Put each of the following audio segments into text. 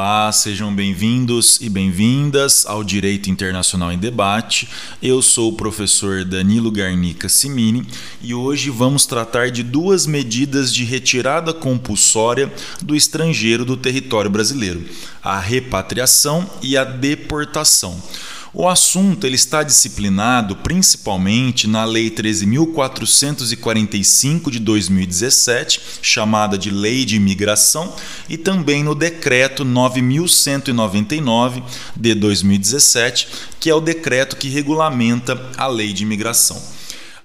Olá, sejam bem-vindos e bem-vindas ao Direito Internacional em Debate. Eu sou o professor Danilo Garnica Simini e hoje vamos tratar de duas medidas de retirada compulsória do estrangeiro do território brasileiro: a repatriação e a deportação. O assunto ele está disciplinado principalmente na Lei 13.445 de 2017, chamada de Lei de Imigração, e também no Decreto 9.199 de 2017, que é o decreto que regulamenta a Lei de Imigração.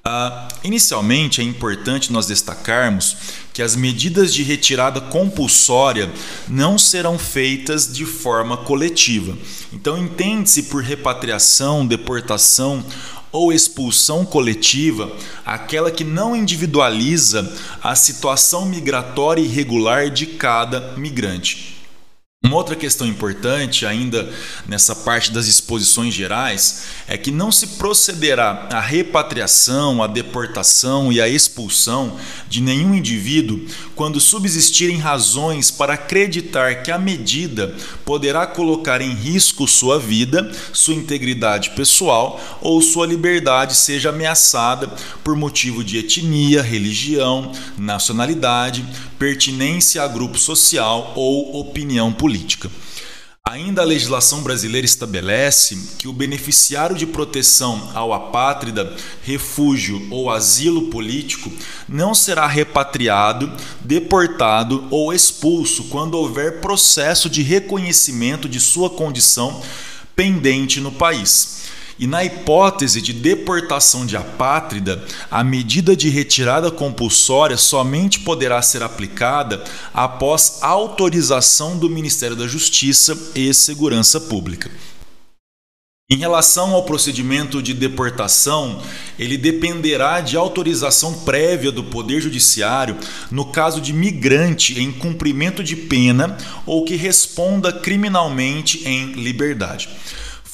Uh, inicialmente, é importante nós destacarmos que as medidas de retirada compulsória não serão feitas de forma coletiva. Então, entende-se por repatriação, deportação ou expulsão coletiva aquela que não individualiza a situação migratória irregular de cada migrante. Uma outra questão importante, ainda nessa parte das exposições gerais, é que não se procederá à repatriação, à deportação e à expulsão de nenhum indivíduo quando subsistirem razões para acreditar que a medida poderá colocar em risco sua vida, sua integridade pessoal ou sua liberdade seja ameaçada por motivo de etnia, religião, nacionalidade, pertinência a grupo social ou opinião política. Ainda a legislação brasileira estabelece que o beneficiário de proteção ao apátrida, refúgio ou asilo político não será repatriado, deportado ou expulso quando houver processo de reconhecimento de sua condição pendente no país. E na hipótese de deportação de apátrida, a medida de retirada compulsória somente poderá ser aplicada após autorização do Ministério da Justiça e Segurança Pública. Em relação ao procedimento de deportação, ele dependerá de autorização prévia do Poder Judiciário no caso de migrante em cumprimento de pena ou que responda criminalmente em liberdade.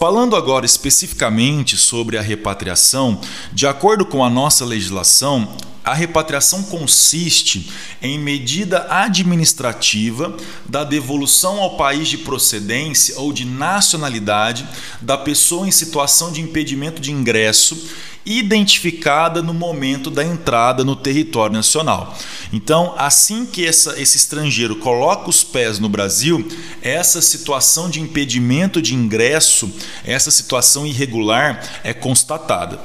Falando agora especificamente sobre a repatriação, de acordo com a nossa legislação, a repatriação consiste em medida administrativa da devolução ao país de procedência ou de nacionalidade da pessoa em situação de impedimento de ingresso identificada no momento da entrada no território nacional. Então, assim que essa, esse estrangeiro coloca os pés no Brasil, essa situação de impedimento de ingresso, essa situação irregular é constatada.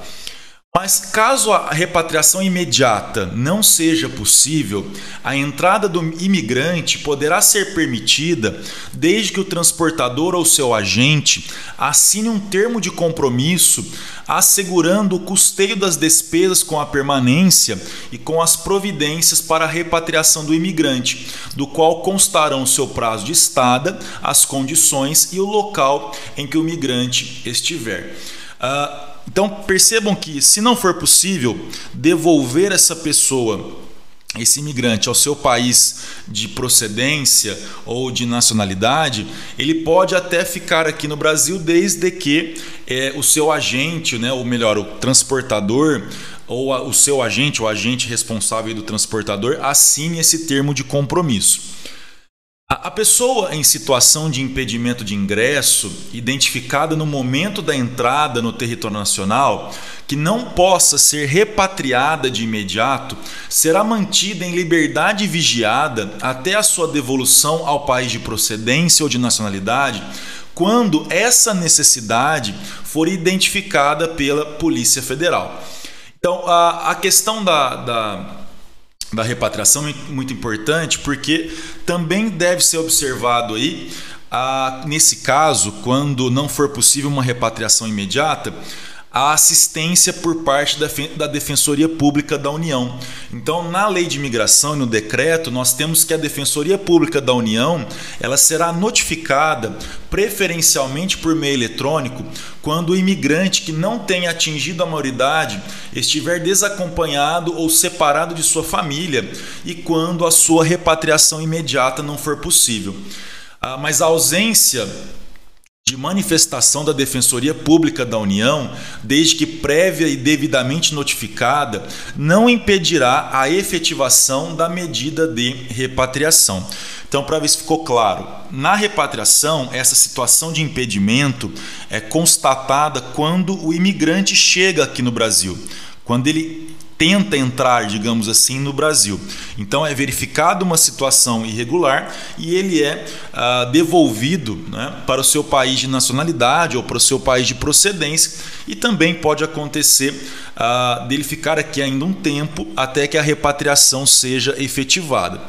Mas caso a repatriação imediata não seja possível, a entrada do imigrante poderá ser permitida desde que o transportador ou seu agente assine um termo de compromisso assegurando o custeio das despesas com a permanência e com as providências para a repatriação do imigrante, do qual constarão o seu prazo de estada, as condições e o local em que o migrante estiver. Uh, então percebam que, se não for possível devolver essa pessoa, esse imigrante, ao seu país de procedência ou de nacionalidade, ele pode até ficar aqui no Brasil desde que é, o seu agente, né, ou melhor, o transportador, ou a, o seu agente, o agente responsável do transportador, assine esse termo de compromisso. A pessoa em situação de impedimento de ingresso, identificada no momento da entrada no território nacional, que não possa ser repatriada de imediato, será mantida em liberdade vigiada até a sua devolução ao país de procedência ou de nacionalidade, quando essa necessidade for identificada pela Polícia Federal. Então, a, a questão da, da da repatriação é muito importante porque também deve ser observado aí, ah, nesse caso, quando não for possível uma repatriação imediata, a assistência por parte da Defensoria Pública da União. Então, na lei de imigração e no decreto, nós temos que a Defensoria Pública da União ela será notificada preferencialmente por meio eletrônico quando o imigrante que não tenha atingido a maioridade estiver desacompanhado ou separado de sua família e quando a sua repatriação imediata não for possível. Ah, mas a ausência de manifestação da Defensoria Pública da União, desde que prévia e devidamente notificada, não impedirá a efetivação da medida de repatriação. Então, para ver se ficou claro, na repatriação, essa situação de impedimento é constatada quando o imigrante chega aqui no Brasil, quando ele tenta entrar, digamos assim, no Brasil. Então é verificada uma situação irregular e ele é ah, devolvido né, para o seu país de nacionalidade ou para o seu país de procedência e também pode acontecer ah, dele ficar aqui ainda um tempo até que a repatriação seja efetivada.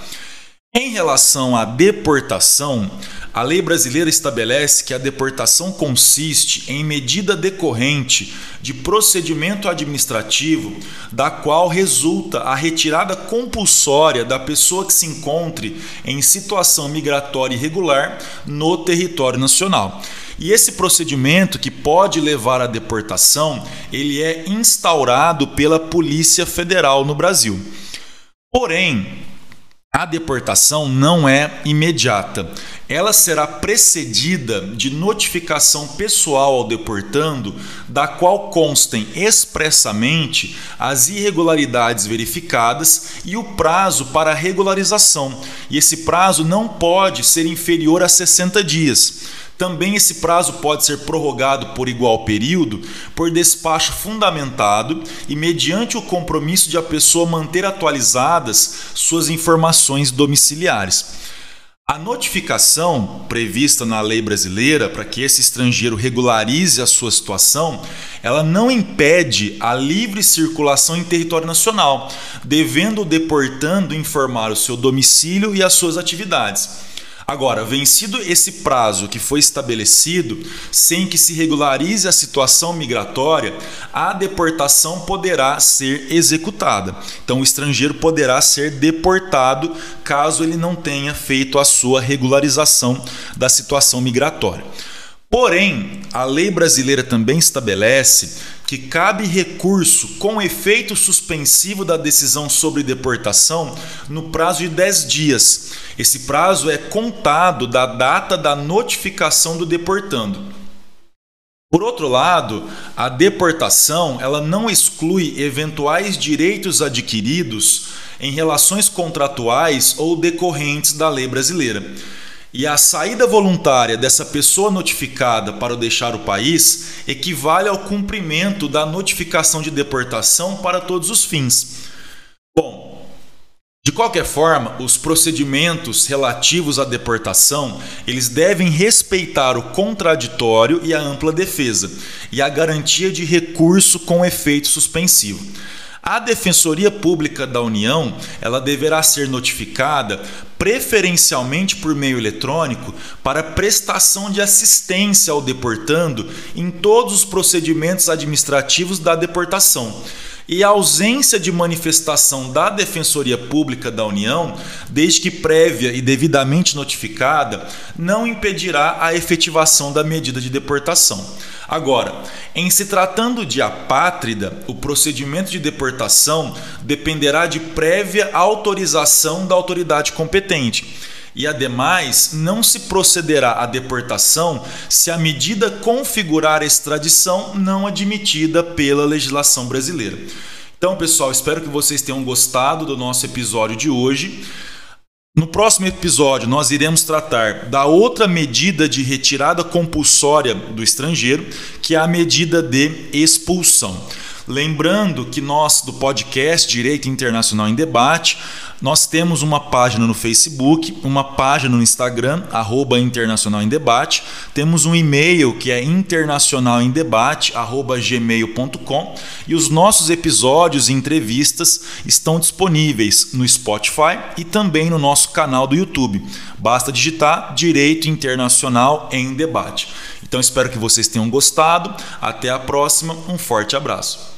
Em relação à deportação, a lei brasileira estabelece que a deportação consiste em medida decorrente de procedimento administrativo da qual resulta a retirada compulsória da pessoa que se encontre em situação migratória irregular no território nacional. E esse procedimento que pode levar à deportação, ele é instaurado pela Polícia Federal no Brasil. Porém, a deportação não é imediata. Ela será precedida de notificação pessoal ao deportando, da qual constem expressamente as irregularidades verificadas e o prazo para regularização. E esse prazo não pode ser inferior a 60 dias. Também esse prazo pode ser prorrogado por igual período por despacho fundamentado e mediante o compromisso de a pessoa manter atualizadas suas informações domiciliares. A notificação prevista na lei brasileira para que esse estrangeiro regularize a sua situação, ela não impede a livre circulação em território nacional, devendo o deportando informar o seu domicílio e as suas atividades. Agora, vencido esse prazo que foi estabelecido, sem que se regularize a situação migratória, a deportação poderá ser executada. Então, o estrangeiro poderá ser deportado caso ele não tenha feito a sua regularização da situação migratória. Porém, a lei brasileira também estabelece que cabe recurso com efeito suspensivo da decisão sobre deportação no prazo de 10 dias. Esse prazo é contado da data da notificação do deportando. Por outro lado, a deportação ela não exclui eventuais direitos adquiridos em relações contratuais ou decorrentes da lei brasileira. E a saída voluntária dessa pessoa notificada para deixar o país equivale ao cumprimento da notificação de deportação para todos os fins. Bom, de qualquer forma, os procedimentos relativos à deportação, eles devem respeitar o contraditório e a ampla defesa e a garantia de recurso com efeito suspensivo. A Defensoria Pública da União, ela deverá ser notificada preferencialmente por meio eletrônico para prestação de assistência ao deportando em todos os procedimentos administrativos da deportação e a ausência de manifestação da Defensoria Pública da União, desde que prévia e devidamente notificada, não impedirá a efetivação da medida de deportação. Agora, em se tratando de apátrida, o procedimento de deportação dependerá de prévia autorização da autoridade competente. E, ademais, não se procederá à deportação se a medida configurar extradição não admitida pela legislação brasileira. Então, pessoal, espero que vocês tenham gostado do nosso episódio de hoje. No próximo episódio, nós iremos tratar da outra medida de retirada compulsória do estrangeiro, que é a medida de expulsão. Lembrando que nós, do podcast Direito Internacional em Debate, nós temos uma página no Facebook, uma página no Instagram, arroba Internacional em Debate, temos um e-mail que é internacionalemdebate.gmail.com e os nossos episódios e entrevistas estão disponíveis no Spotify e também no nosso canal do YouTube. Basta digitar Direito Internacional em Debate. Então espero que vocês tenham gostado. Até a próxima. Um forte abraço.